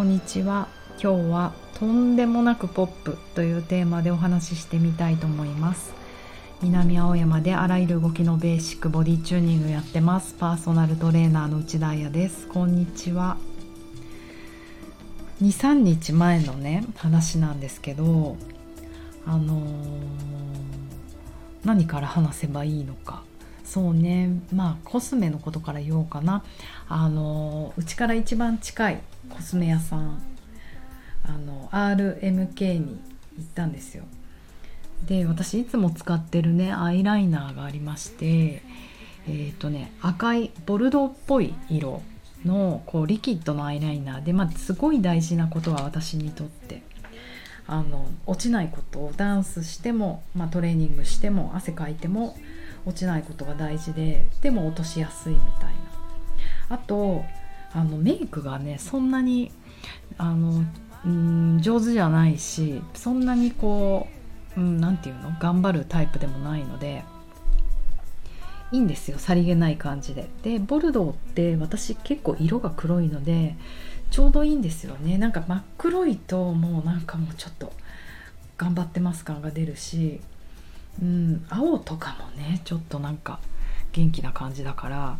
こんにちは。今日はとんでもなくポップというテーマでお話ししてみたいと思います。南青山であらゆる動きのベーシックボディチューニングやってます。パーソナルトレーナーの内田彩です。こんにちは。23日前のね話なんですけどあのー、何から話せばいいのか。そうね。まあコスメのことから言おうかな。あのうちから一番近いコスメ屋さんあの RMK に行ったんですよ。で私いつも使ってるねアイライナーがありましてえっ、ー、とね赤いボルドーっぽい色のこうリキッドのアイライナーで、まあ、すごい大事なことは私にとって。あの落ちないことをダンスしても、まあ、トレーニングしても汗かいても落ちないことが大事ででも落としやすいみたいな。あとあのメイクがねそんなにあのうん上手じゃないしそんなにこう何、うん、て言うの？頑張るタイプでもないのでいいんですよさりげない感じで。でボルドーって私結構色が黒いのでちょうどいいんですよね。なんか真っ黒いともうなんかもうちょっと頑張ってます感が出るしうん、青とかもねちょっとなんか元気な感じだから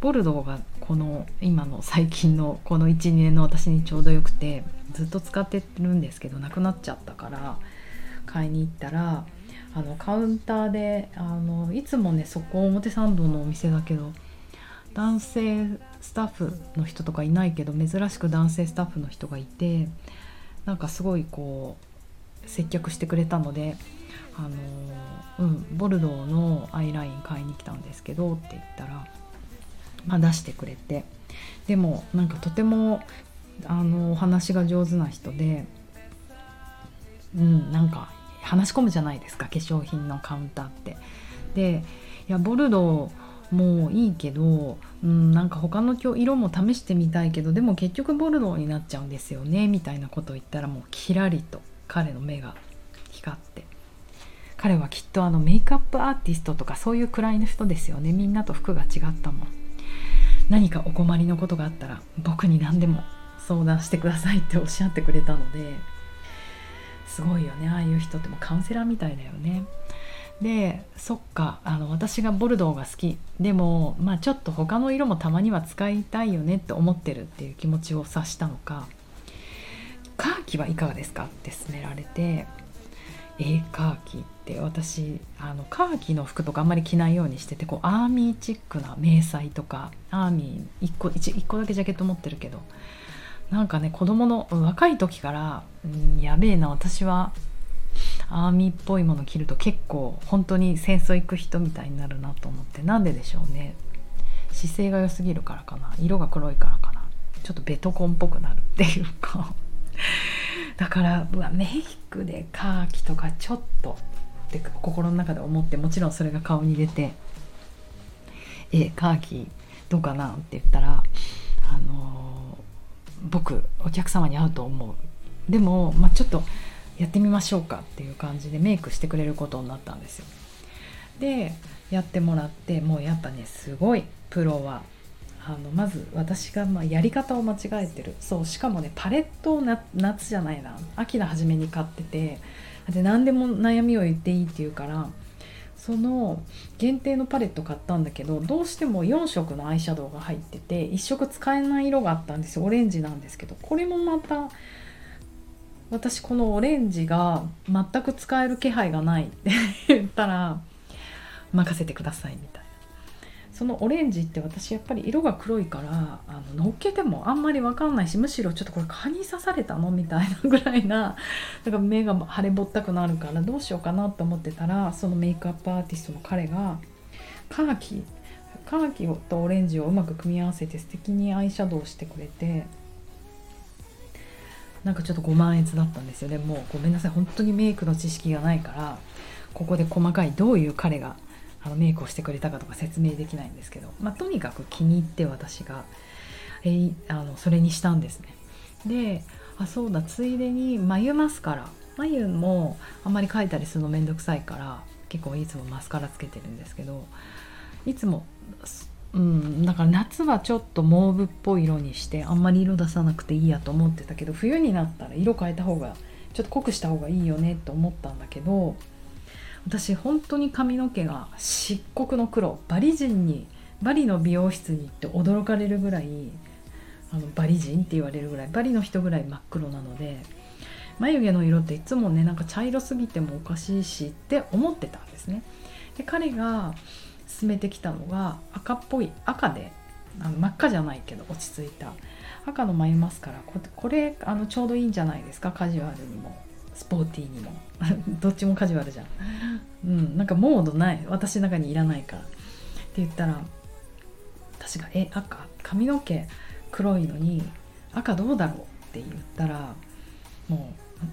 ボルドーがこの今の最近のこの12年の私にちょうどよくてずっと使ってるんですけどなくなっちゃったから買いに行ったらあのカウンターであのいつもねそこ表参道のお店だけど男性スタッフの人とかいないけど珍しく男性スタッフの人がいてなんかすごいこう接客してくれたのであのうん、ボルドーのアイライン買いに来たんですけどって言ったら、まあ、出してくれてでもなんかとてもあのお話が上手な人でうんなんか話し込むじゃないですか化粧品のカウンターって。でいやボルドーもういいけど、うん、なんか他の色も試してみたいけどでも結局ボルドーになっちゃうんですよねみたいなことを言ったらもうキラリと彼の目が光って彼はきっとあのメイクアップアーティストとかそういうくらいの人ですよね。みんなと服が違ったもん。何かお困りのことがあったら僕に何でも相談してくださいっておっしゃってくれたので。すごいよね。ああいう人ってもカウンセラーみたいだよね。でそっか。あの私がボルドーが好きでもまあちょっと他の色もたまには使いたいよねって思ってるっていう気持ちを察したのか。カーキはいかがですか？って勧められて。えカーキって私あのカーキの服とかあんまり着ないようにしててこうアーミーチックな迷彩とかアーミー1個 1, 1個だけジャケット持ってるけどなんかね子供の若い時から、うん、やべえな私はアーミーっぽいもの着ると結構本当に戦争行く人みたいになるなと思ってなんででしょうね。姿勢が良すぎるからかな。色が黒いからかな。ちょっとベトコンっぽくなるっていうか。だからうわメイクでカーキとかちょっとって心の中で思ってもちろんそれが顔に出て「えカーキどうかな?」って言ったら「あのー、僕お客様に会うと思う」でも、まあ、ちょっとやってみましょうかっていう感じでメイクしてくれることになったんですよ。でやってもらってもうやっぱねすごいプロはあのまず私がまやり方を間違えてる。そうしかもねパレットを夏じゃないな。秋の初めに買ってて。で何でも悩みを言っていいって言うからその限定のパレット買ったんだけどどうしても4色のアイシャドウが入ってて1色使えない色があったんですよ。オレンジなんですけど。これもまた私このオレンジが全く使える気配がないって言ったら任せてくださいみたいな。そのオレンジって私やっぱり色が黒いからあの乗っけてもあんまり分かんないしむしろちょっとこれ蚊に刺されたのみたいなぐらいな なんか目が腫れぼったくなるからどうしようかなと思ってたらそのメイクアップアーティストの彼がカーキカーキとオレンジをうまく組み合わせて素敵にアイシャドウしてくれてなんかちょっとご満悦だったんですよ。でもうごめんなさい。本当にメイクの知識がないからここで細かいどういう彼があのメイクをしてくれたかとか説明できないんですけど、まあ、とにかく気に入って私が、えー、あのそれにしたんですね。であそうだついでに眉マスカラ眉もあんまり描いたりするのめんどくさいから結構いつもマスカラつけてるんですけどいつもうん、だから夏はちょっとモーブっぽい色にしてあんまり色出さなくていいやと思ってたけど冬になったら色変えた方がちょっと濃くした方がいいよねと思ったんだけど私本当に髪の毛が漆黒の黒バリ人にバリの美容室に行って驚かれるぐらいあのバリ人って言われるぐらいバリの人ぐらい真っ黒なので眉毛の色っていつもねなんか茶色すぎてもおかしいしって思ってたんですね。で彼が進めてきたのが赤っぽい赤であの真っ赤じゃないけど落ち着いた赤の眉マスカラこれあのちょうどいいんじゃないですかカジュアルにもスポーティーにも。どっちもカジュアルじゃん。うんなんかモードない。私の中にいらないから。って言ったら私が「え赤？髪の毛黒いのに赤どうだろう?」って言ったらもう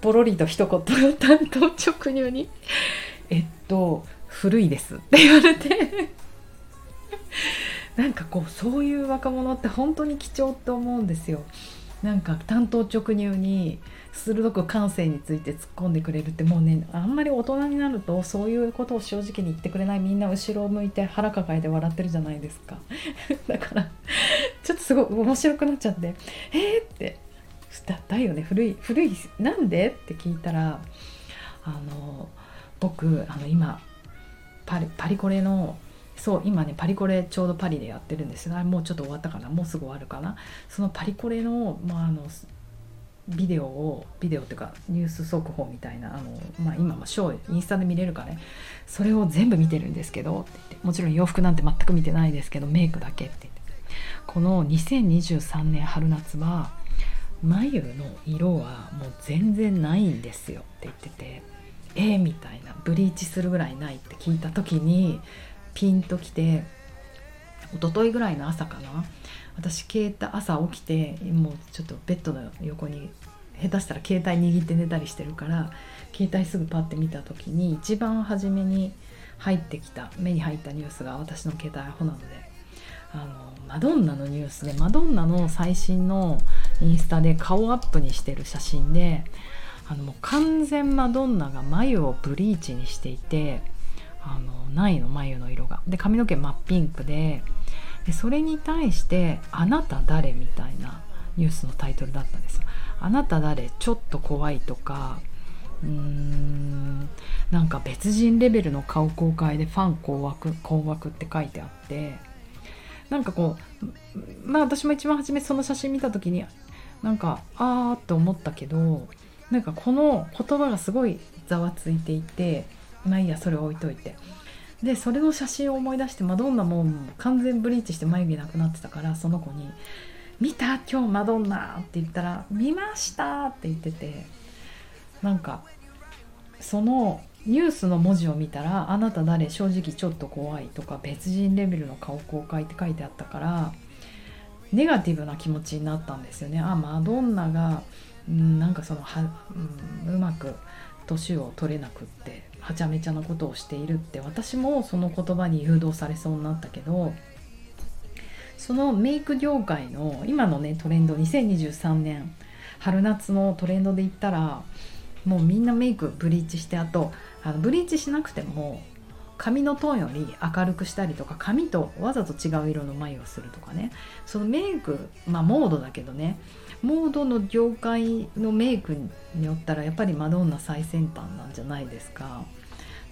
ポロリと一言担当直入に「えっと古いです」って言われて。なんかこうそういう若者って本当に貴重って思うんですよ。なんか担当直入に鋭く感性について突っ込んでくれるってもうねあんまり大人になるとそういうことを正直に言ってくれないみんな後ろを向いて腹抱えて笑ってるじゃないですか だからちょっとすごい面白くなっちゃって「えー!」って「だだよね古い古いなんで?」って聞いたらあの僕あの今パリパリコレのそう今ねパリコレちょうどパリでやってるんですがもうちょっと終わったかな。もうすぐ終わるかな。そのパリコレの,、まあ、あのビデオをビデオっていうかニュース速報みたいなあの、まあ、今もショーインスタで見れるかね。それを全部見てるんですけどもちろん洋服なんて全く見てないですけどメイクだけって言って。この2023年春夏は眉の色はもう全然ないんですよって言ってて。えー、みたいなブリーチするぐらいないって聞いた時にピンときて一昨日ぐらいの朝かな。私携帯朝起きてもうちょっとベッドの横に下手したら携帯握って寝たりしてるから携帯すぐパッて見た時に一番初めに入ってきた目に入ったニュースが私の携帯アホなのであのマドンナのニュースでマドンナの最新のインスタで顔アップにしてる写真であのもう完全マドンナが眉をブリーチにしていてあのないの眉の色がで髪の毛真っピンクででそれに対して「あなた誰?」みたいなニュースのタイトルだったんですよ。あなた誰？ちょっと怖いとかうーんなんか別人レベルの顔公開でファン困惑困惑って書いてあってなんかこうまあ私も一番初めその写真見た時になんかあーって思ったけどなんかこの言葉がすごいざわついていてまあいいやそれ置いといて。でそれの写真を思い出してマドンナも完全ブリーチして眉毛なくなってたからその子に「見た？今日マドンナ」って言ったら「見ました」って言っててなんかそのニュースの文字を見たら「あなた誰？正直ちょっと怖い」とか「別人レベルの顔公開」って書いてあったからネガティブな気持ちになったんですよね。あマドンナが、うん、なんかそのは、うん、うまく年を取れなくってはちゃめちゃなことをしているって私もその言葉に誘導されそうになったけどそのメイク業界の今のねトレンド2023年春夏のトレンドで言ったらもうみんなメイクブリーチしてあとあのブリーチしなくても髪のトーンより明るくしたりとか髪とわざと違う色の眉をするとかねそのメイクまあモードだけどねモードの業界のメイクによったらやっぱりマドンナ最先端なんじゃないですか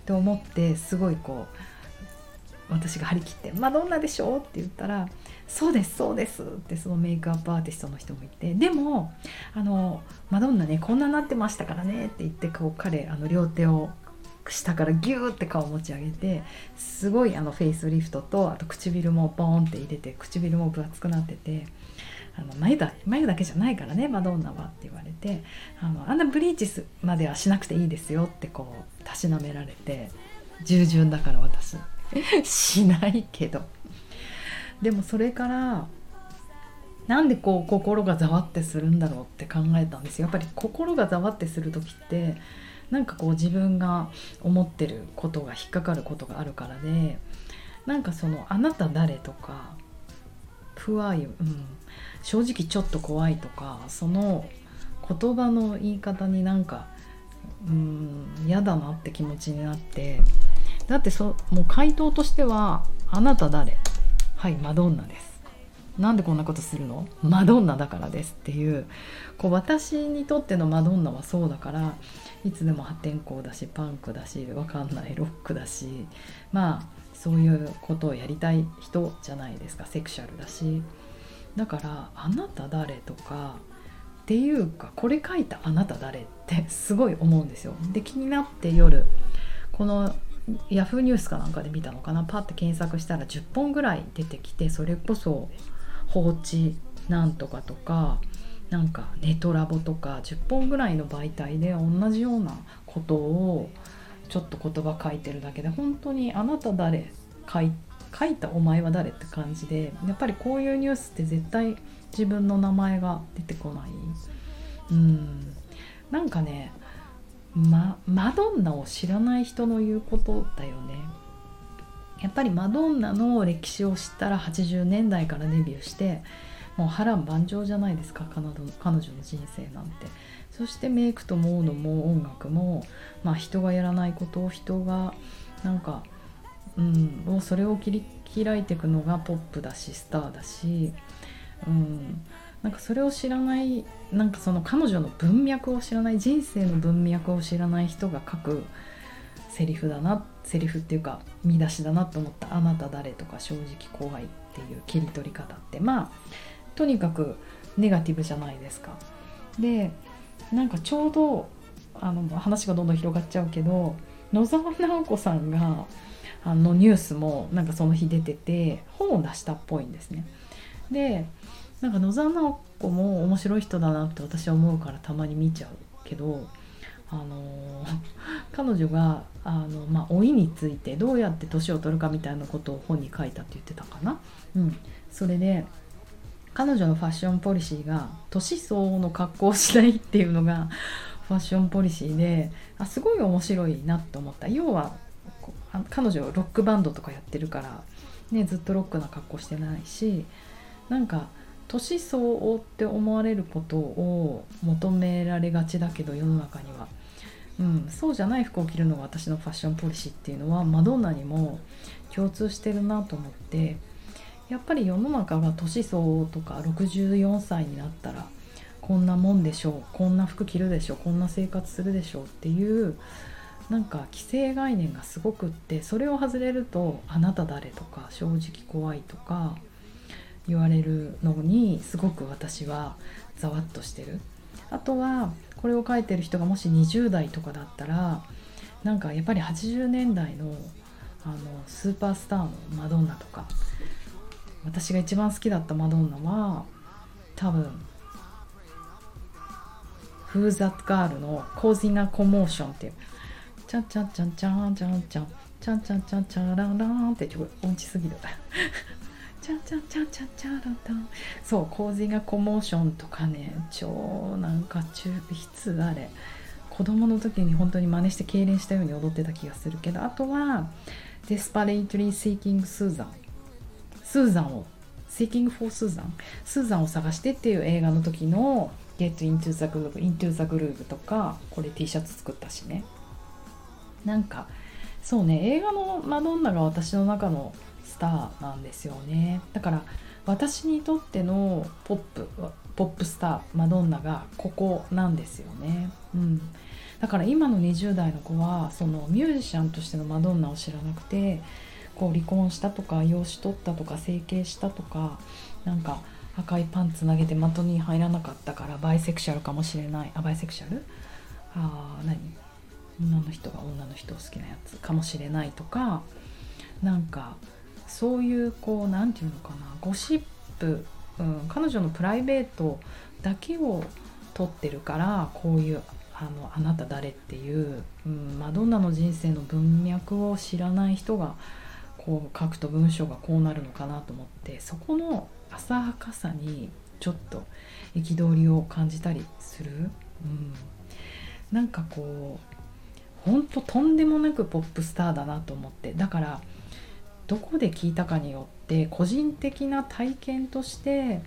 って思ってすごいこう私が張り切って「マドンナでしょ?」って言ったら「そうですそうです」ってそのメイクアップアーティストの人もいてでもあのマドンナねこんななってましたからねって言ってこう彼あの両手を下からギューって顔持ち上げてすごいあのフェイスリフトとあと唇もポーンって入れて唇も分厚くなっててあの眉だ眉だけじゃないからねマドンナはって言われてあのあんなブリーチまではしなくていいですよってこうたしなめられて従順だから私 しないけどでもそれからなんでこう心がざわってするんだろうって考えたんですよやっぱり心がざわってする時ってなんかこう自分が思ってることが引っかかることがあるからでなんかその「あなた誰?」とか「不愛、うん、正直ちょっと怖いとかその言葉の言い方になんかうん嫌だなって気持ちになってだってそもう回答としてはあなた誰？はいマドンナです。なんでこんなことするの？マドンナだからですっていうこう私にとってのマドンナはそうだからいつでも破天荒だしパンクだしわかんないロックだしまあそういうことをやりたい人じゃないですかセクシャルだし。だから「あなた誰?」とかっていうかこれ書いたあなた誰ってすごい思うんですよ。で気になって夜このヤフーニュースかなんかで見たのかな？パッて検索したら10本ぐらい出てきてそれこそ放置なんとかとかなんかネトラボとか10本ぐらいの媒体で同じようなことをちょっと言葉書いてるだけで本当にあなた誰書い書いたお前は誰って感じでやっぱりこういうニュースって絶対自分の名前が出てこない。うん。なんかねまマドンナを知らない人の言うことだよね。やっぱりマドンナの歴史を知ったら80年代からデビューしてもう波乱万丈じゃないですか彼女彼女の人生なんて。そしてメイクとモードも音楽も、まあ、人がやらないことを人がなんか、うん、もうそれを切り開いていくのがポップだしスターだし、うん、なんかそれを知らないなんかその彼女の文脈を知らない人生の文脈を知らない人が書くセリフだなセリフっていうか見出しだなと思った「あなた誰?」とか「正直怖い」っていう切り取り方ってまあとにかくネガティブじゃないですか。でなんかちょうどあの話がどんどん広がっちゃうけど野沢直子さんがあのニュースもなんかその日出てて本を出したっぽいんですね。でなんか野沢直子も面白い人だなって私は思うからたまに見ちゃうけどあの 彼女があの、まあ、老いについてどうやって年を取るかみたいなことを本に書いたって言ってたかな。うん、それで彼女のファッションポリシーが年相応の格好をしないっていうのがファッションポリシーであすごい面白いなって思った要は彼女ロックバンドとかやってるから、ね、ずっとロックな格好してないしなんか年相応って思われることを求められがちだけど世の中には、うん、そうじゃない服を着るのが私のファッションポリシーっていうのはマドンナにも共通してるなと思ってやっぱり世の中が年相応とか64歳になったらこんなもんでしょうこんな服着るでしょこんな生活するでしょうっていうなんか既成概念がすごくってそれを外れると「あなた誰?」とか「正直怖い」とか言われるのにすごく私はざわっとしてる。あとはこれを書いてる人がもし20代とかだったらなんかやっぱり80年代のあのスーパースターのマドンナとか私が一番好きだったマドンナは多分「フーザッガール」の「コージナコモーション」っていう「チャンチャンチャンチャンチャンチャンチャンチャンチャンチャララン」ってちょっと音痴すぎるチャンチャチャチャチャラランそう「コージナコモーション」とかね超なんか中筆あれ子供の時に本当に真似して痙攣したように踊ってた気がするけどあとは「Desperately Seeking Susan」スーザンを Seeking for Susan スーザンを探してっていう映画の時の Get into the groove into the groove とかこれ T シャツ作ったしねなんかそうね映画のマドンナが私の中のスターなんですよね。だから私にとってのポップポップスターマドンナがここなんですよね。うん。だから今の20代の子はそのミュージシャンとしてのマドンナを知らなくてこう離婚したとか養子取ったとか整形したとかなんか赤いパンツ投げて的に入らなかったからバイセクシャルかもしれない。あバイセクシャル？あ何？女の人が女の人を好きなやつかもしれないとかなんかそういうこう何て言うのかなゴシップ、うん、彼女のプライベートだけを撮ってるからこういうあの「あなた誰?」っていう、うん、マドンナの人生の文脈を知らない人がこう書くと文章がこうなるのかなと思ってそこの浅はかさにちょっと憤りを感じたりする、うん、なんかこうほんととんでもなくポップスターだなと思って。だからどこで聞いたかによって個人的な体験として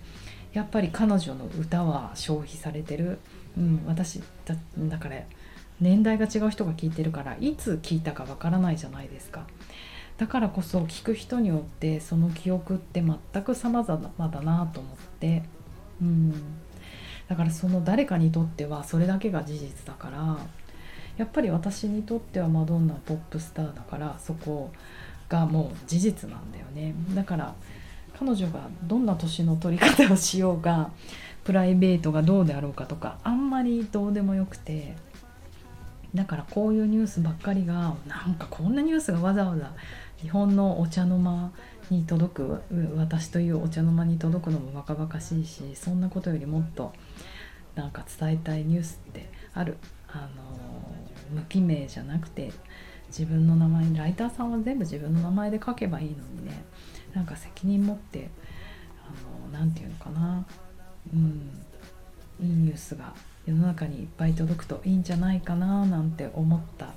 やっぱり彼女の歌は消費されてる、うん、私だだから年代が違う人が聞いてるからいつ聞いたかわからないじゃないですか。だからこそ聞く人によってその記憶って全く様々だなと思って。うん。だからその誰かにとってはそれだけが事実だからやっぱり私にとってはマドンナポップスターだからそこがもう事実なんだよね。だから彼女がどんな年の取り方をしようがプライベートがどうであろうかとかあんまりどうでもよくて。だからこういうニュースばっかりがなんかこんなニュースがわざわざ日本のお茶の間に届く私というお茶の間に届くのもバカバカしいしそんなことよりもっとなんか伝えたいニュースってある？あの無記名じゃなくて自分の名前にライターさんは全部自分の名前で書けばいいのにね。なんか責任持って何て言うのかな。うん。いいニュースが世の中にいっぱい届くといいんじゃないかななんて思った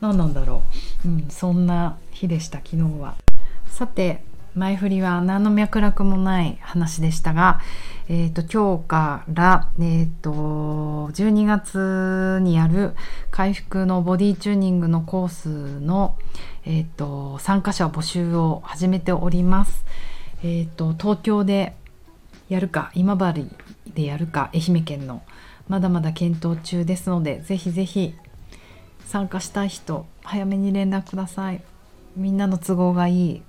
何なんだろう、うん、そんな日でした昨日は。さて前振りは何の脈絡もない話でしたが、えーと、今日から、えーと、12月にやる回復のボディチューニングのコースの、えーと、参加者募集を始めております。えー、と東京でやるか今治でやるか愛媛県のまだまだ検討中ですのでぜひぜひ参加したい人早めに連絡くださいみんなの都合がいい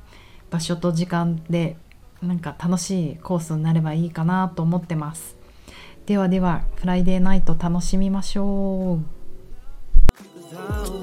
場所と時間でなんか楽しいコースになればいいかなと思ってます。ではではフライデーナイト楽しみましょう。